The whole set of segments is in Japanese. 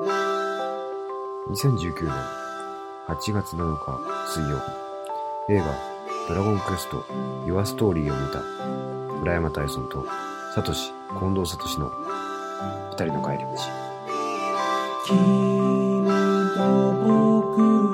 2019年8月7日水曜日、映画ドラゴンクエスト Your Story を見た村山大尊とサトシ、近藤サトシの二人の帰り道。君と僕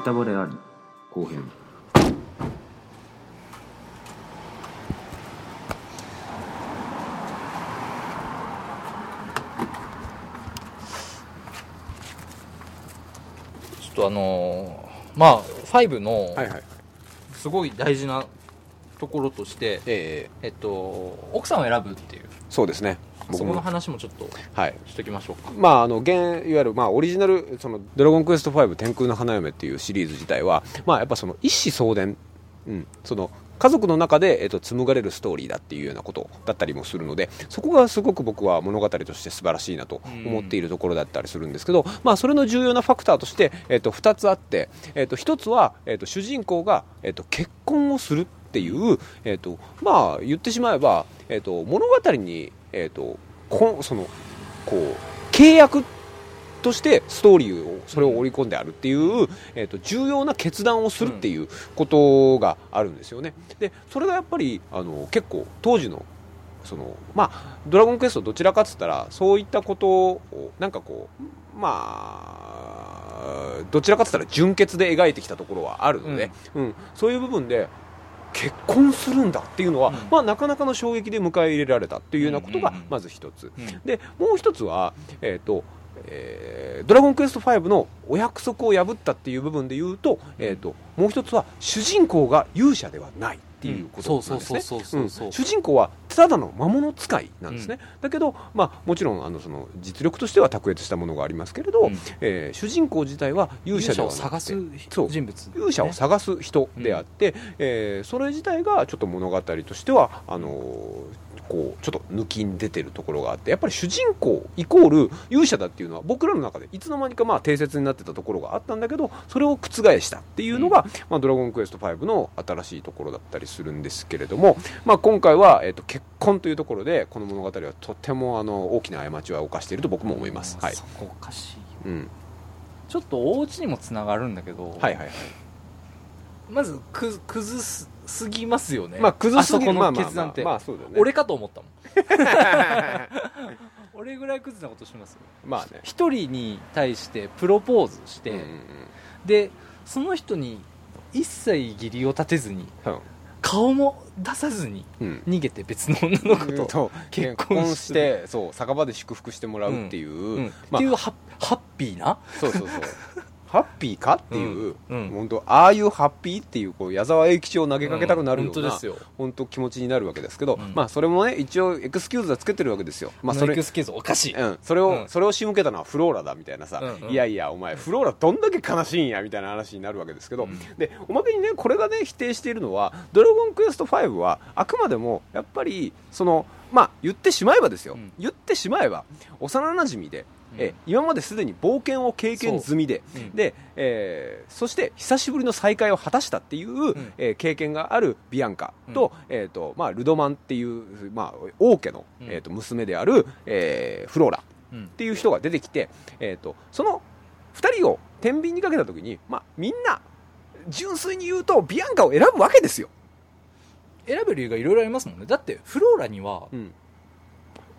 ネタバレあり。後編。ちょっとあのーまあ5のはいはい。すごい大事なところとして、ええ。えっと奥さんを選ぶっていう。そうですねそこの話もちょっとはい。しときましょうか。まあ、あの現いわゆる、まあ、オリジナルその「ドラゴンクエスト5天空の花嫁」っていうシリーズ自体は、まあ、やっぱその一子相伝、うん、その家族の中で、えっと、紡がれるストーリーだっていうようなことだったりもするのでそこがすごく僕は物語として素晴らしいなと思っているところだったりするんですけど、まあ、それの重要なファクターとして、えっと、2つあって、えっと、1つは、えっと、主人公が、えっと、結婚をするっていう、えっとまあ、言ってしまえば、えっと、物語に、えっと、こんそのこう契約としてストーリーをそれを織り込んであるっていう、えー、と重要な決断をするっていうことがあるんですよね。でそれがやっぱりあの結構当時のそのまあドラゴンクエストどちらかっつったらそういったことをなんかこうまあどちらかっつったら純潔で描いてきたところはあるので、うんそういう部分で結婚するんだっていうのは、うん。まあ、なかなかの衝撃で迎え入れられたっていうようなことがうんうんうん。まず一つ、うん。でもう一つは、えーとえードラゴンクエスト5のお約束を破ったっていう部分で言うと,、えー、ともう一つは主人公が勇者ではないっていうことなんですね、主人公はただの魔物使いなんですね、だけど、まあ、もちろんあのその実力としては卓越したものがありますけれど、うん。えー主人公自体は勇者ではなくて。探す人物。勇者を探す人であって、えーそれ自体がちょっと物語としてはあのーこうちょっと抜きに出てるところがあってやっぱり主人公イコール勇者だっていうのは僕らの中でいつの間にかまあ定説になってたところがあったんだけどそれを覆したっていうのが、まあ、ドラゴンクエスト5の新しいところだったりするんですけれども、まあ、今回は、えー、と結婚というところでこの物語はとてもあの大きな過ちは犯していると僕も思います。はい。そこおかしいよ。うん、ちょっとお家にもつながるんだけど、はいはいはい。まずく崩すすぎますよね。まあ崩すぎあそこのまあまあ決断って、まあそうだよね。俺かと思ったもん。俺ぐらいクズなことしますよ。まあね。一人に対してプロポーズして、うんうんでその人に一切義理を立てずにうん。顔も出さずにうん。逃げて別の女の子と、と結結婚し婚してそう酒場で祝福してもらうっていう、うん。まあ。っていうハッハッピーな。そうそうそうハッピーかっていう、うんうん。本当ああいうハッピーっていうこう矢沢永吉を投げかけたくなるような、うん本当ですよ。本当気持ちになるわけですけど、うん。まあそれもね一応エクスキューズはつけてるわけですよ。まあそのエクスキューズおかしい、うん、それを、うん。それを仕向けたのはフローラだみたいなさ、うんうん。いやいやお前フローラどんだけ悲しいんやみたいな話になるわけですけど、うん。でおまけにねこれがね否定しているのは「ドラゴンクエスト5」はあくまでもやっぱりそのまあ言ってしまえばですよ、うん。言ってしまえば幼なじみで、え今まですでに冒険を経験済みで、うん。で、えーそして久しぶりの再会を果たしたっていう、ん。えー経験があるビアンカと,、えーとまあ、ルドマンっていう、まあ、王家の、うん。えー、と娘である、えーフローラうん。っていう人が出てきて、えー、とその2人を天秤にかけた時に、まあ、みんな純粋に言うとビアンカを選ぶわけですよ、選ぶ理由がいろいろありますもんね。だってフローラにはうん、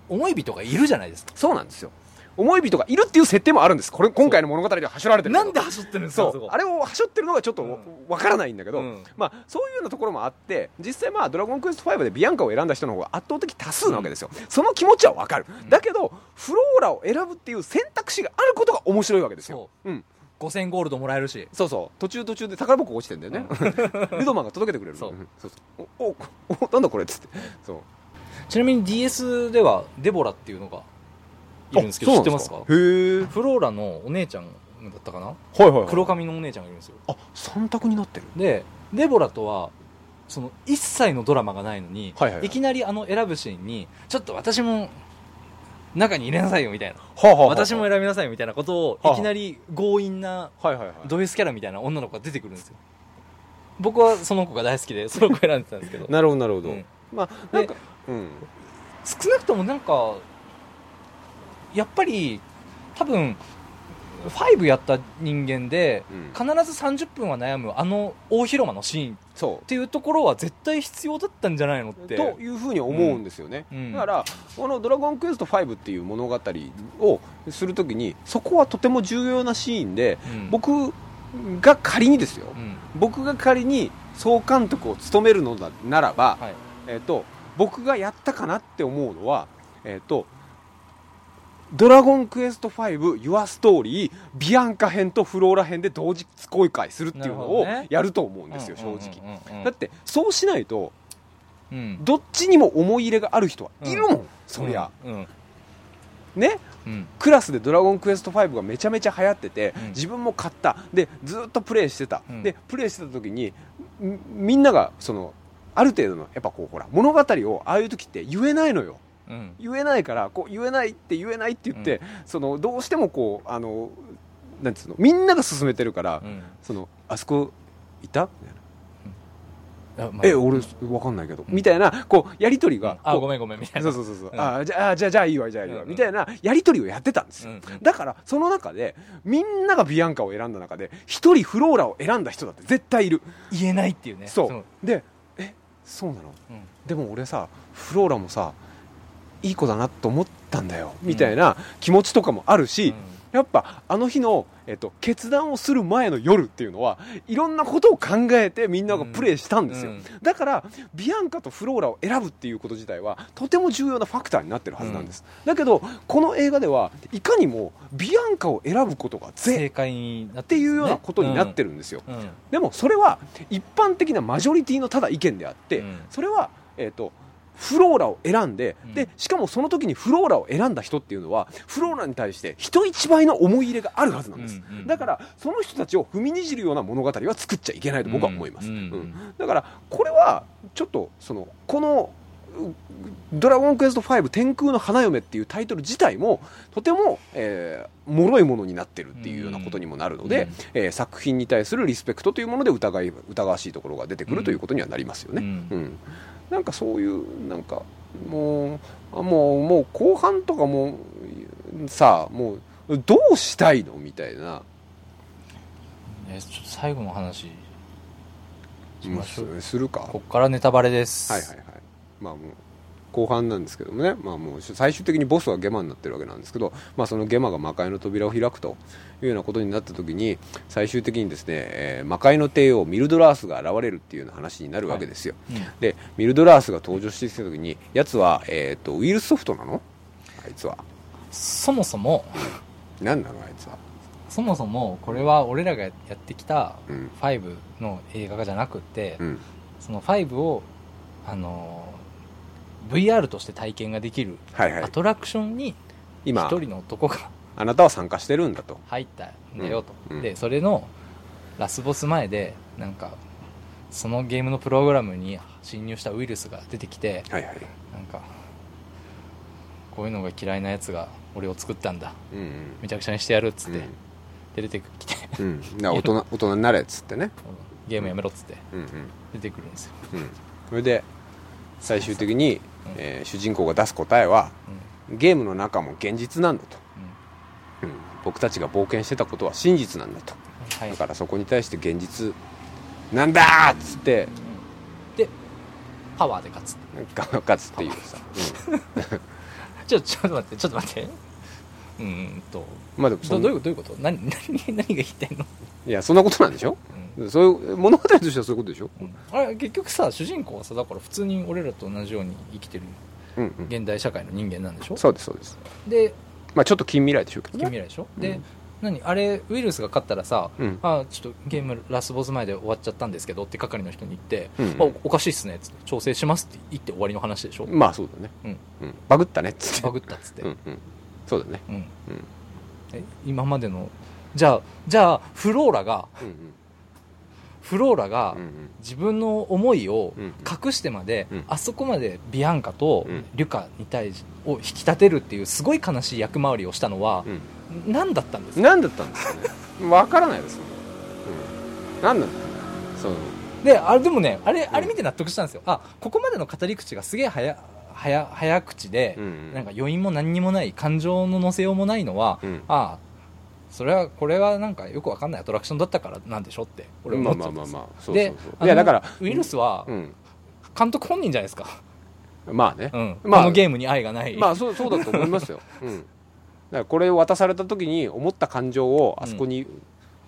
思い人がいるじゃないですか。そうなんですよ。思い人がいるっていう設定もあるんです。これ今回の物語でははしょられてるけどなんで走ってるんですかそう。あれをはしょってるのがちょっとうん。わからないんだけど、うん。まあ、そういうようなところもあって実際まあ「ドラゴンクエスト5」でビアンカを選んだ人の方が圧倒的多数なわけですよ、その気持ちはわかる、だけどフローラを選ぶっていう選択肢があることが面白いわけですよ、うん、5000ゴールドもらえるし。そうそう。途中途中で宝箱落ちてんだよね、ルドマンが届けてくれる。そう。ん。そう。そうおおおなんだこれっつって。そう。ちなみに DS ではデボラっていうのがいるんですけど知ってますか？へえ。フローラのお姉ちゃんったかな？はいはい、はい、黒髪のお姉ちゃんがいるんですよ。あ三択になってる。でデボラとはその一切のドラマがないのに、はいはいはいきなりあの選ぶシーンにちょっと私も中に入れなさいよみたいな。私も選びなさいよみたいなことをはあいきなり強引なはいはいはい。ド S キャラみたいな女の子が出てくるんですよ。僕はその子が大好きでその子選んでたんですけど。なるほどなるほど、うん。まあなんかうん。少なくともなんかやっぱり多分5やった人間でうん。必ず30分は悩むあの大広間のシーン。っそていうところは絶対必要だったんじゃないのっうて。というふうに思うんですよね、うん。だからこの「ドラゴンクエスト5」っていう物語をするときにそこはとても重要なシーンでうん。僕が仮にですよ。うん。僕が仮に総監督を務めるのだならば、はい。えっと僕がやったかなって思うのは、えっとドラゴンクエスト5、ユアストーリー、ビアンカ編とフローラ編で同日公開するっていうのをやると思うんですよ、正直。直だって、そうしないと、うんどっちにも思い入れがある人はいるもん、そりゃ。うんね？うんクラスでドラゴンクエスト5がめちゃめちゃ流行ってて、うん自分も買った。で、ずっとプレイしてた。うんで、プレイしてた時に、みみんなが、その、ある程度の、やっぱこう、ほら、物語をああいう時って言えないのよ。うん。言えないからこう言えないって言えないって言って、そのどうしてもこうあのなんつうのみんなが進めてるから、うん。そのあそこいた？みたいな。あまあ。え俺わかんないけど、みたいなこうやり取りがこう。あごめんごめんみたいな。そうそうそうそう、うん。あじゃあじゃあじゃあいいわじゃあいいわ、うん。みたいなやり取りをやってたんですよ、うん。うん。だからその中でみんながビアンカを選んだ中で一人フローラを選んだ人だって絶対いる、言えないっていうね。そう。でえそうなの？うん。でも俺さフローラもさいい子だなと思ったんだよみたいな気持ちとかもあるし、やっぱあの日の、えっと、決断をする前の夜っていうのはいろんなことを考えてみんながプレイしたんですよ、うん。だからビアンカとフローラを選ぶっていうこと自体はとても重要なファクターになってるはずなんです、だけどこの映画ではいかにもビアンカを選ぶことが正ぜ解になっっていうようなことになってるるんですよ、うん。うん。でもそれは一般的なマジョリティのただ意見であって、うん。それは、えー、とフローラを選んで,、うん。でしかもその時にフローラを選んだ人っていうのはフローラに対して人一倍の思い入れがあるはずなんです、うんうんだからその人たちを踏みにじるような物語は作っちゃいけないと僕は思います、うんうんうん。だからこれはちょっとそのこのうドラゴンクエスト5天空の花嫁っていうタイトル自体もとても、えー脆いものになってるっていうようなことにもなるので、うんえー作品に対するリスペクトというもので疑い疑わしいところが出てくるうんということにはなりますよね。うん。うんなんかそういうなんかもうあもうもう後半とかもさあもうどうしたいのみたいな。えちょっと最後の話しましょう。すするか。こっからネタバレです。はいはいはい。まあもう後半なんですけどもね、まあ、もう最終的にボスはゲマになってるわけなんですけど、まあ、そのゲマが魔界の扉を開くというようなことになった時に最終的にですね、えー魔界の帝王ミルドラースが現れるっていうような話になるわけですよ、うん。でミルドラースが登場してきた時にやつは、えー、とウイルスソフトなの？あいつは。そもそも何なの？あいつは。そもそもこれは俺らがやってきたうん。5の映画じゃなくって、うん。その5をあの VR として体験ができるはいはい。アトラクションに一今人の男があなたは参加してるんだと。入ったんだよと、うんうん。でそれのラスボス前でなんかそのゲームのプログラムに侵入したウイルスが出てきてはいはい。なんかこういうのが嫌いなやつが俺を作ったんだ。うんうん。めちゃくちゃにしてやるっつって、うん。で出てきて。うん、だから大人 大人になれっつってね、ゲームやめろっつってうんうん。出てくるんですよ、うん、それで最終的に、うんえー主人公が出す答えはうん。ゲームの中も現実なんだと、うん。うん、僕たちが冒険してたことは真実なんだと。はい。だからそこに対して現実なんだーっつってでパワーで勝つが 勝つっていうさ、ちょちょっと待ってちょっと待ってうーんと。うん、まあでもどどういうことどういうこと？何何何が言いたいの、いやそんなことなんでしょ？そういう物語としてはそういうことでしょ、うん。あれ結局さ主人公はさだから普通に俺らと同じように生きてるうんうん、現代社会の人間なんでしょ？そうですそうです。でまあちょっと近未来でしょうけどね。近未来でしょ、うん。で何あれウイルスが勝ったらさ、うん。あちょっとゲームラスボス前で終わっちゃったんですけどって係の人に言って、うん。あおかしいっすねっつって調整しますって言って終わりの話でしょ、まあそうだね、うん。うん、バグったねっつって。バグったっつって、うんうんそうだね。うん。うん。え今までのじゃあじゃあフローラがうんフローラがうんうん。自分の思いをうん隠してまで、うん。あそこまでビアンカとうん。リュカに対しを引き立てるっていうすごい悲しい役回りをしたのはう、ん。何だったんですうん、か何だったんですかね。わからないですもん、うん、何だったんだそう。であれでもねあれあれ見て納得したんですよ、あここまでの語り口がすげえ早早早口で、うんうん。なんか余韻も何にもない感情の乗せようもないのは、うん。ああそれはこれはなんかよくわかんないアトラクションだったからなんでしょって俺はま思ってたんです。あまあまあまあそうそうでそう。いやだからウイルスはうん。監督本人じゃないですか、まあね、うん。まあこのゲームに愛がない、まあそうそうだと思いますよ、うん、だからこれを渡された時に思った感情をあそこに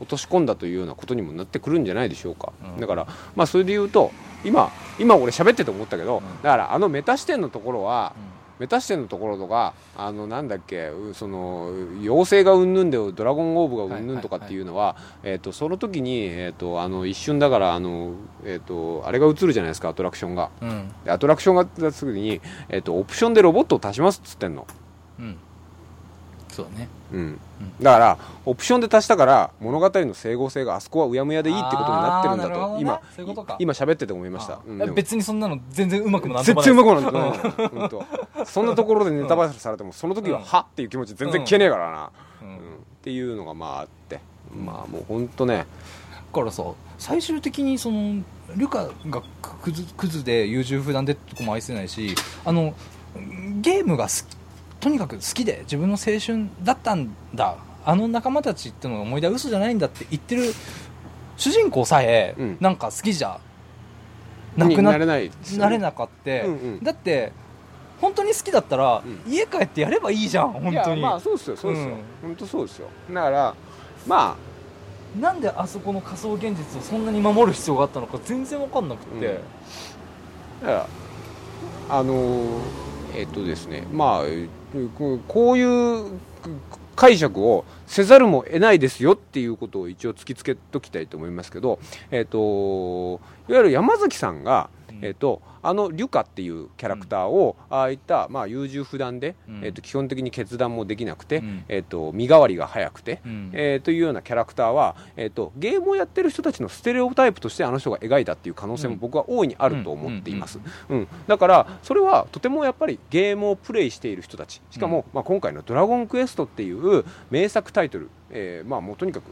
落とし込んだというようなことにもなってくるんじゃないでしょうか、うん。だからまあそれで言うと今今俺喋ってて思ったけど、うん。だからあのメタ視点のところは、うん。メタ視点のところとかあのなんだっけうその妖精がうんぬんでドラゴンオーブがうんぬんとかっていうのは、えっ、とその時にえっ、とあの一瞬だからあのえっ、とあれが映るじゃないですかアトラクションが。うん。でアトラクションが出すぐにえっ、とオプションでロボットを足しますっつってんの。うんそうだね。うん、だからオプションで足したから物語の整合性があそこはうやむやでいいってことになってるんだと、今そういうことか。今喋ってて思いました、別にそんなの全然うまくもなんと全もない。然うまくもなん。てないそんなところでネタバレされてもその時はうん。はっていう気持ち全然消えねえからな、うん。うん。っていうのがまああって。まあもう本当ね。だからさ最終的にそのルカがクズクズで優柔不断でとこも愛せないしあのゲームが好きとにかく好きで自分の青春だったんだ。あの仲間たちってのの思い出は嘘じゃないんだって言ってる主人公さえ、うん。なんか好きじゃなくなになれないですよね。なれなかって、うんうん。だって本当に好きだったら、う家帰ってやればいいじゃん本いや当にまあそうですよそうですよ、うん。本当そうですよ。だからまなんであそこの仮想現実をそんなに守る必要があったのか全然わかんなくて、うん。あだからあのーえっとですねまあえこういう解釈をせざるも得ないですよっていうことを一応突きつけときたいと思いますけど、えっといわゆる山崎さんが、えっとあのリュカっていうキャラクターを、ああいった、まあ、優柔不断で、うん。えっと基本的に決断もできなくて、うん。えっと身代わりが早くて、うん。えーというようなキャラクターは、えー、とゲームをやってる人たちのステレオタイプとしてあの人が描いたっていう可能性も僕は大いにあると思っています、うん。だからそれはとてもやっぱりゲームをプレイしている人たち。しかも、まあ、今回の「ドラゴンクエスト」っていう名作タイトル、えーまあ、もうとにかく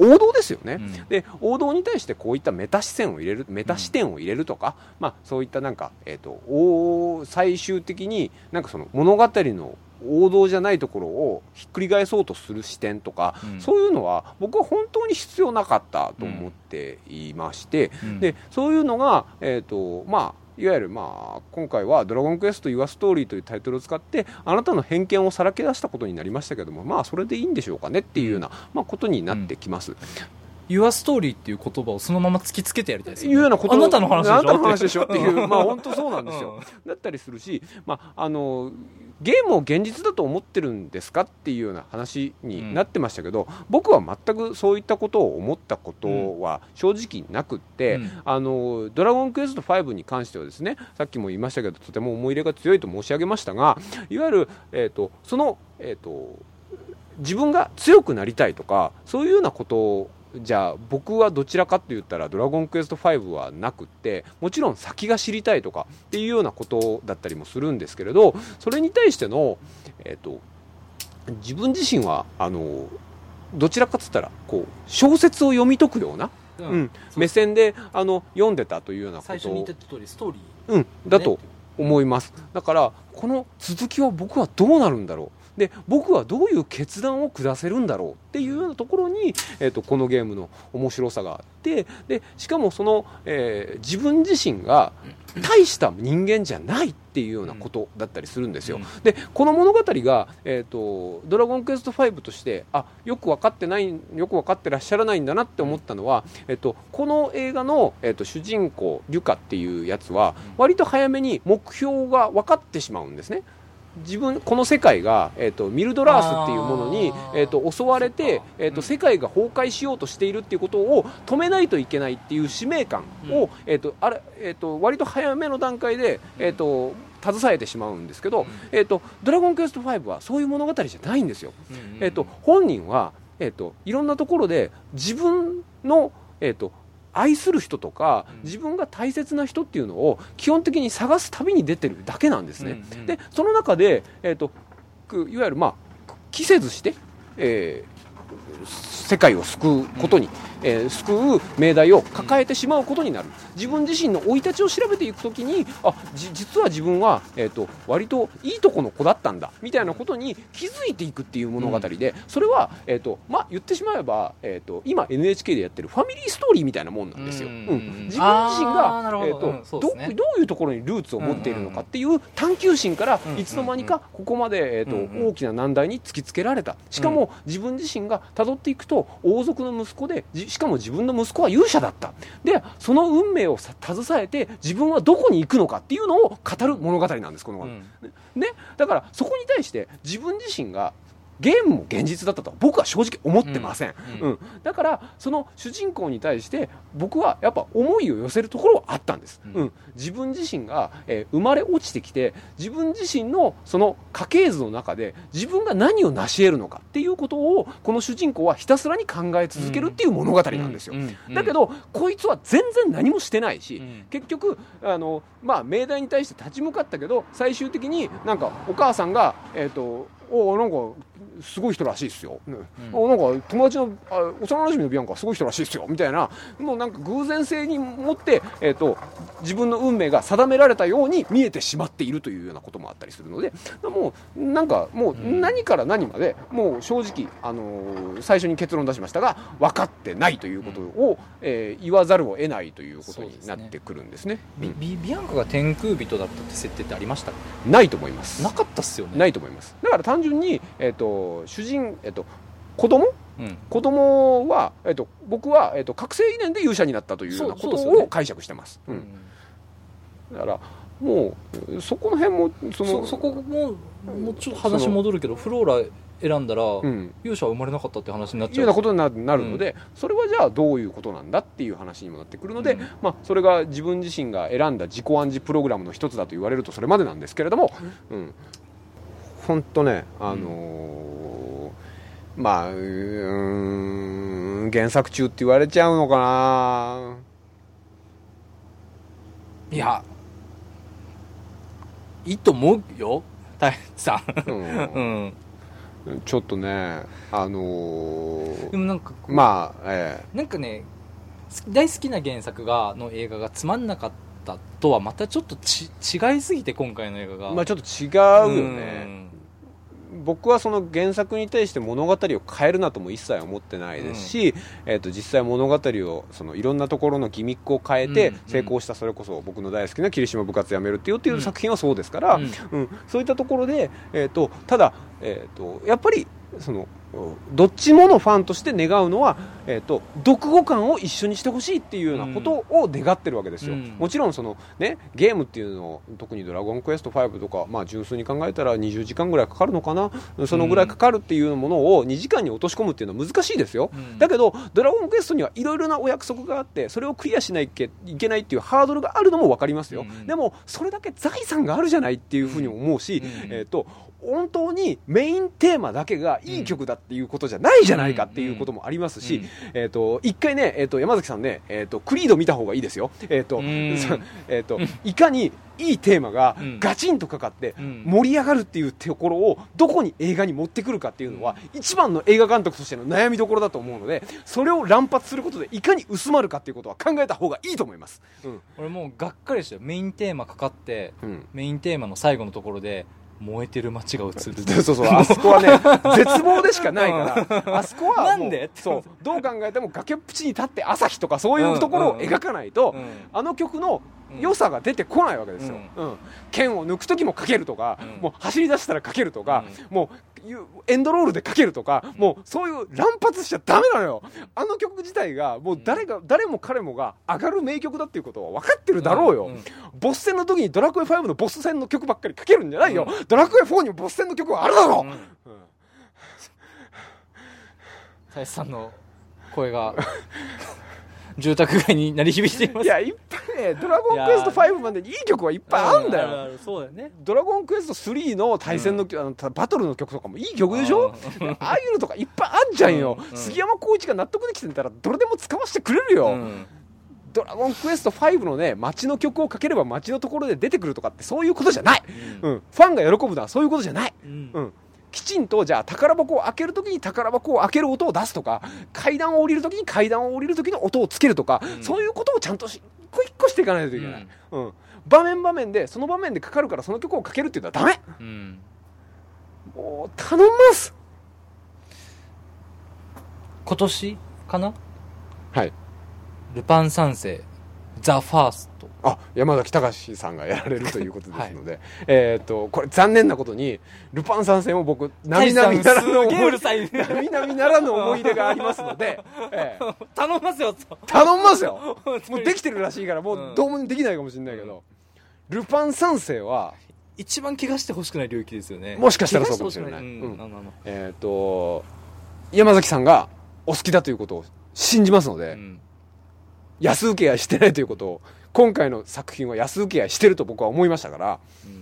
王道ですよね、うん。で王道に対してこういったメタ視線を入れるメタ視点を入れるとか、まあ、そういったなんか、えー、とお最終的になんかその物語の王道じゃないところをひっくり返そうとする視点とか、うん。そういうのは僕は本当に必要なかったと思っていまして、うん。でそういうのが、えーとまあ、いわゆる、まあ、今回は「ドラゴンクエスト・ユア・ストーリー」というタイトルを使ってあなたの偏見をさらけ出したことになりましたけどもまあそれでいいんでしょうかねっていうような、まあ、ことになってきます。Your Story っていう言葉をそのまま突きつけてやりたいですいうようなことあなたの話でしょ？あなたの話でしょ？っていう、うん。まあ本当そうなんですよ、だったりするし、まあ、あのゲームを現実だと思ってるんですかっていうような話になってましたけど、僕は全くそういったことを思ったことは正直なくって、うん。あのドラゴンクエスト5に関してはですねさっきも言いましたけどとても思い入れが強いと申し上げましたがいわゆる、えー、とその、えー、と自分が強くなりたいとかそういうようなことをじゃあ僕はどちらかって言ったら「ドラゴンクエスト5」はなくってもちろん先が知りたいとかっていうようなことだったりもするんですけれどそれに対しての、えー、と自分自身はあのどちらかっつったらこう小説を読み解くような、ううんん目線であの読んでたというようなこと。を最初に言った通りストーリうん、だと思います、だからこの続きは僕はどうなるんだろうで僕はどういう決断を下せるんだろうっていうようなところに、えー、とこのゲームの面白さがあってでしかもその、えー自分自身が大した人間じゃないっていうようなことだったりするんですよ、うん。でこの物語が、えーと「ドラゴンクエスト5」としてあよく分かってないよく分かってらっしゃらないんだなって思ったのは、えっとこの映画の、えっと主人公リュカっていうやつは割と早めに目標が分かってしまうんですね。自分この世界が、えっとミルドラースっていうものにえっと襲われそてえっとうん。世界が崩壊しようとしているっていうことを止めないといけないっていう使命感を、うん。えっとあれえっと割と早めの段階で、えっと携えてしまうんですけど、えっとドラゴンクエスト5はそういう物語じゃないんですよ。えっと本人はえー、といろんなところで自分の、えー、と愛する人とかうん自分が大切な人っていうのを基本的に探す旅に出てるだけなんですね。うんうんでその中で、えー、とくいわゆる、まあ、期せずして、えー世界を救うことに、えー救う命題を抱えてしまうことになる。自分自身の生い立ちを調べていくときにあじ実は自分は、えー、と割といいとこの子だったんだみたいなことに気づいていくっていう物語で、それは、えーとまあ、言ってしまえば、えー、と今 NHK でやってるファミリーストーリーみたいなもんなんですよ。うんうん自分自身がえーとうんどね。どういうところにルーツを持っているのかっていう探求心からうんいつの間にかここまで、えーと大きな難題に突きつけられた。しかも自分自身が辿っていくと王族の息子でじしかも自分の息子は勇者だった。でその運命をさ携えて自分はどこに行くのかっていうのを語る物語なんですこのうん。ね、だからそこに対して自分自身がゲームも現実だったとは僕は正直思ってません、うんうん。だからその主人公に対して僕はやっぱ思いを寄せるところはあったんです、うん。うん。自分自身が、えー生まれ落ちてきて自分自身のその家系図の中で自分が何を成し得るのかっていうことをこの主人公はひたすらに考え続けるっていう物語なんですよ、だけどこいつは全然何もしてないし、うん。結局あの、まあ、命題に対して立ち向かったけど最終的になんかお母さんが、えー、とおなんかすごい人らしいですよ、ね。おなんか友達のあ幼馴染のビアンカはすごい人らしいですよ。みたいな。もうなんか偶然性に持って、えー、と自分の運命が定められたように見えてしまっているというようなこともあったりするので。もうなんかもううん。何から何までもう正直、あのー最初に結論出しましたが分かってないということを、えー言わざるを得ないということになってくるんですね。ビビビアンカが天空人だったって設定ってありましたうんないと思います。なかったっすよね。ないと思います。だから単純に、えっ、と、主人、えっ、と、子供？うん。子供は、えっ、と、僕は、えっ、と、覚醒遺伝で勇者になったというようなことを解釈してます。ううん。ん。だから、もう、そこの辺も、その、そそこももうちょっと話戻るけどフローラ選んだら、うん。勇者は生まれなかったって話になっちゃう。ようなことにななるので、それはじゃあどういうことなんだっていう話にもなってくるので、うん。まあ、それが自分自身が選んだ自己暗示プログラムの一つだと言われるとそれまでなんですけれども、うん、本当ね、あのーまあうーん原作中って言われちゃうのかな。いやいいと思うよ。大変さ。ん。ううん。んちょっとね、あのーでもなんかまあ、えなんかねす大好きな原作がの映画がつまんなかったとはまたちょっとち違いすぎて今回の映画が。えまあちょっと違うよね。僕はその原作に対して物語を変えるなとも一切思ってないですし、えー、と実際物語をそのいろんなところのギミックを変えてうんうん。成功したそれこそ僕の大好きな霧島部活やめるっていうっていう作品はそうですから、うん。うん。そういったところで、えー、とただ、えー、とやっぱりそのどっちものファンとして願うのは、えー、と読後感を一緒にしてほしいっていうようなことを願ってるわけですよ、うん。もちろんその、ね、ゲームっていうのを特に「ドラゴンクエスト5」とか、まあ、純粋に考えたら20時間ぐらいかかるのかな？そのぐらいかかるっていうものを2時間に落とし込むっていうのは難しいですよ、うん。だけど「ドラゴンクエスト」にはいろいろなお約束があってそれをクリアしないといけないっていうハードルがあるのも分かりますよ、うん。でもそれだけ財産があるじゃないっていうふうに思うし、うん。えー、と本当にメインテーマだけがいい曲だっていうことじゃないじゃないかっていうこともありますし、うん。えー、と一回ね、えー、と山崎さんね、えー、とクリード見た方がいいですよ、えーと えー、といかにいいテーマがうん。ガチンとかかってうん。盛り上がるっていうところをどこに映画に持ってくるかっていうのは一番の映画監督としての悩みどころだと思うのでそれを乱発することでいかに薄まるかっていうことは考えた方がいいと思います。うん。俺もうがっかりしたよメインテーマかかってうん。メインテーマの最後のところで燃えてる街が映る。そうそう、あそこはね、絶望でしかないから、あそこはもうなんで？そう、どう考えても崖っぷちに立って朝日とかそういうところを描かないと、うん。あの曲の良さが出てこないわけですよ。うん。剣を抜く時もかけるとか、うん。もう走り出したらかけるとか、もうエンドロールでかけるとか、もうそういう乱発しちゃダメなのよ。あの曲自体が、もう誰が、誰も彼もが上がる名曲だっていうことは分かってるだろうよ。ボス戦の時にドラクエ5のボス戦の曲ばっかりかけるんじゃないよ。ドラクエ4にもボス戦の曲はあるだろう、うん。林さんの声が 住宅街に鳴り響いています。いや、ねドラゴンクエスト5までにいい曲はいっぱいあるんだよ、よそうだよね。ドラゴンクエスト3の対戦の,、あのたバトルの曲とかもいい曲でしょ？ああいうのとかいっぱいあんじゃんよ、うん。うん。杉山浩一が納得できてたらどれでも使わせてくれるよ、うん。ドラゴンクエスト5のね街の曲をかければ街のところで出てくるとかってそういうことじゃない、うん。ファンが喜ぶのはそういうことじゃない、うん。うん、きちんとじゃあ宝箱を開けるときに宝箱を開ける音を出すとか階段を降りるときに階段を降りるときの音をつけるとか、うん。そういうことをちゃんとし一個一個していかないといけない、うん。場面場面でその場面でかかるからその曲をかけるっていうのはダメ。うん。もう頼みます。今年かな？はい。ルパン三世ザ・ファースト。あ山崎隆さんがやられるということですので、えっ、とこれ残念なことにルパン三世も僕並々ならぬ思い並々ならぬ思い出がありますので、ええ。頼みますよ頼みますよ。もうできてるらしいからもううんどうもできないかもしれないけど、ルパン三世は一番怪我してほしくない領域ですよね。もしかしたらそうかもしれない。うん。えっ、と山崎さんがお好きだということを信じますので、うん安請け合いしてないということを今回の作品は安請け合いしてると僕は思いましたから。うん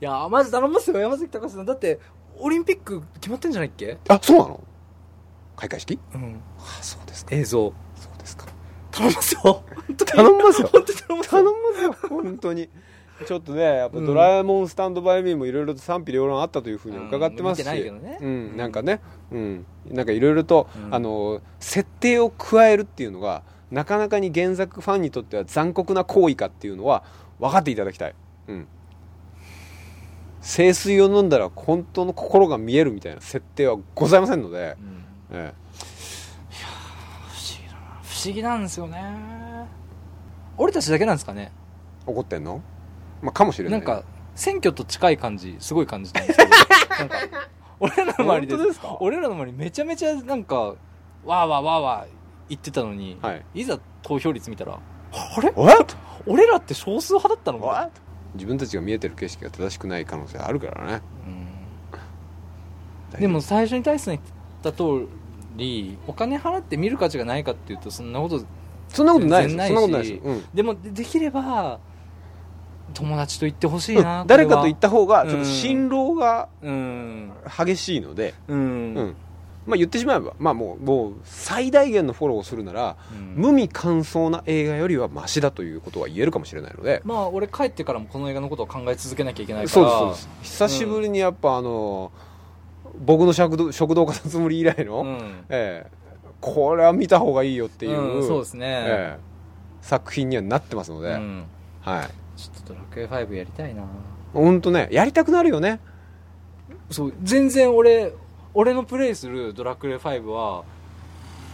いやーマジ頼みますよ。山崎隆さん。だってオリンピック決まってんじゃないっけ？あそうなの？開会式？うん。あそうですか。映像。そうですか。頼みますよ。頼みますよ。本当に頼みます頼よみますよ。本当に。ちょっとねやっぱドラえもんスタンドバイミーもいろいろと賛否両論あったというふうに伺ってますし、うんねうん、なんかね、うん、なんかいろいろと、うん。あの設定を加えるっていうのがなかなかに原作ファンにとっては残酷な行為かっていうのは分かっていただきたい、うん、清水を飲んだら本当の心が見えるみたいな設定はございませんので、うん。え不思議だな不思議なんですよね。俺たちだけなんですかね。え怒ってんの、まあ、かもしれなないんか選挙と近い感じすごい感じたんですけど。なんか俺らの周りで俺らの周りめちゃめちゃなんかわーわーわーわー言ってたのに、はい。ざ投票率見たらあれ？What? 俺らって少数派だったの What? 自分たちが見えてる景色が正しくない可能性あるからね。うん。でも最初に大勢に言った通りお金払って見る価値がないかっていうとそんなことそんなことないです。そんなことないです、うん。でもでできれば友達と言ってほしいな、うん。誰かと言った方がうんちょっと辛労がうん。激しいので、うん、うんまあ、言ってしまえば、まあ、もうもう最大限のフォローをするなら、うん。無味乾燥な映画よりはマシだということは言えるかもしれないので、まあ俺帰ってからもこの映画のことを考え続けなきゃいけないかそうらですそう。です久しぶりにやっぱあの僕の食堂食堂かたつもり以来の、うん。ええこれは見た方がいいよっていう、うんそうですね、ええ作品にはなってますので、うん。はい。ちょっとドラクエ5やりたいな。本当ねやりたくなるよね。そう全然俺俺のプレイするドラクエ5は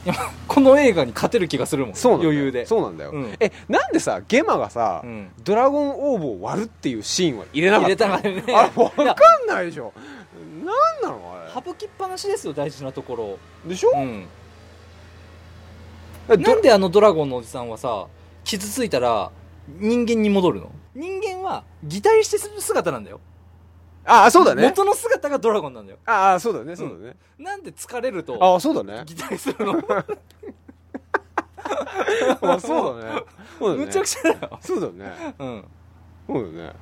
いやこの映画に勝てる気がするもん。そう余裕で。そうなんだよ、うん。えなんでさゲマがさ、うん。ドラゴンオーブを割るっていうシーンは入れなか入ったれたからね。あれ分かんないでしょ。なんなのあ省きっぱなしですよ大事なところ。れでしょ、うん。えなんであのドラゴンのおじさんはさ傷ついたら人間に戻るの？人間は擬態してる姿なんだよああそうだね。元の姿がドラゴンなんだよ。ああそうだねそうだね、なんで疲れるとああそうだね。擬態するの？あそうだね。そうだね。むちゃくちゃだよ。そうだね。うん。そうだね。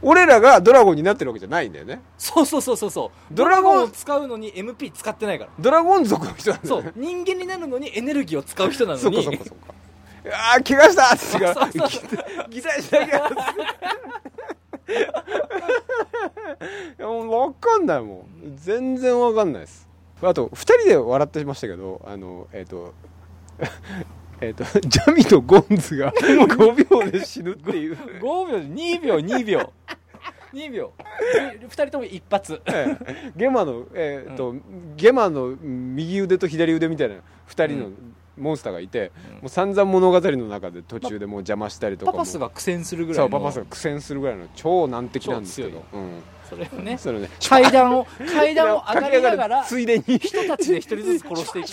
俺らがドラゴンになってるわけじゃないんだよね。そうそうそうそうそう。ドラゴンを使うのに MP 使ってないから。ドラゴン族の人なんだそよね。う。人間になるのにエネルギーを使う人なのに。そっかそっかそっか。ああ怪我したって言ってから。そうそう擬態しなきゃもう分かんないもん。全然分かんないです。あと2人で笑ってましたけどあのえっ、とえっと ジャミとゴンズが5秒で死ぬっていう。5秒2秒2秒。2秒。2人とも一発。ええ。ゲマの、えーとゲマの右腕と左腕みたいな2人のモンスターがいて、うん。もう散々物語の中で途中でもう邪魔したりとかも。パパスが苦戦するぐらいのそうパパスが苦戦するぐらいの超難敵なんですけど超、うん、それをねそれね階段を階段を上がりながらついでに人たちで一人ずつ殺していく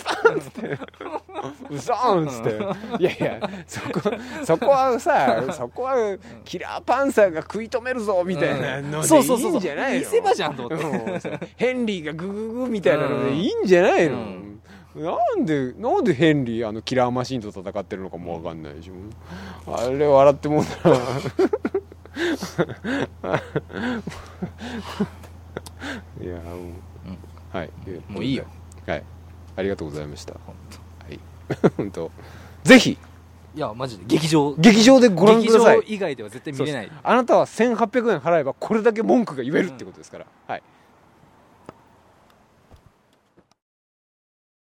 うそーんっつっていやいやそこそこはさそこはキラーパンサーが食い止めるぞみたいなのでいそうそうそういんじゃないの見せ場じゃんと思ってヘンリーがグググみたいなのでいいんじゃないの、うんなんでなんでヘンリーあのキラーマシンと戦ってるのかもわかんないし。あれ笑ってもうたな。いやもう、はい。もういいよ。はい。ありがとうございました。はい。本当。ぜひ。いやマジで。劇場。劇場でご覧ください。劇場以外では絶対見れない。あなたは1800円払えばこれだけ文句が言えるってことですから、はい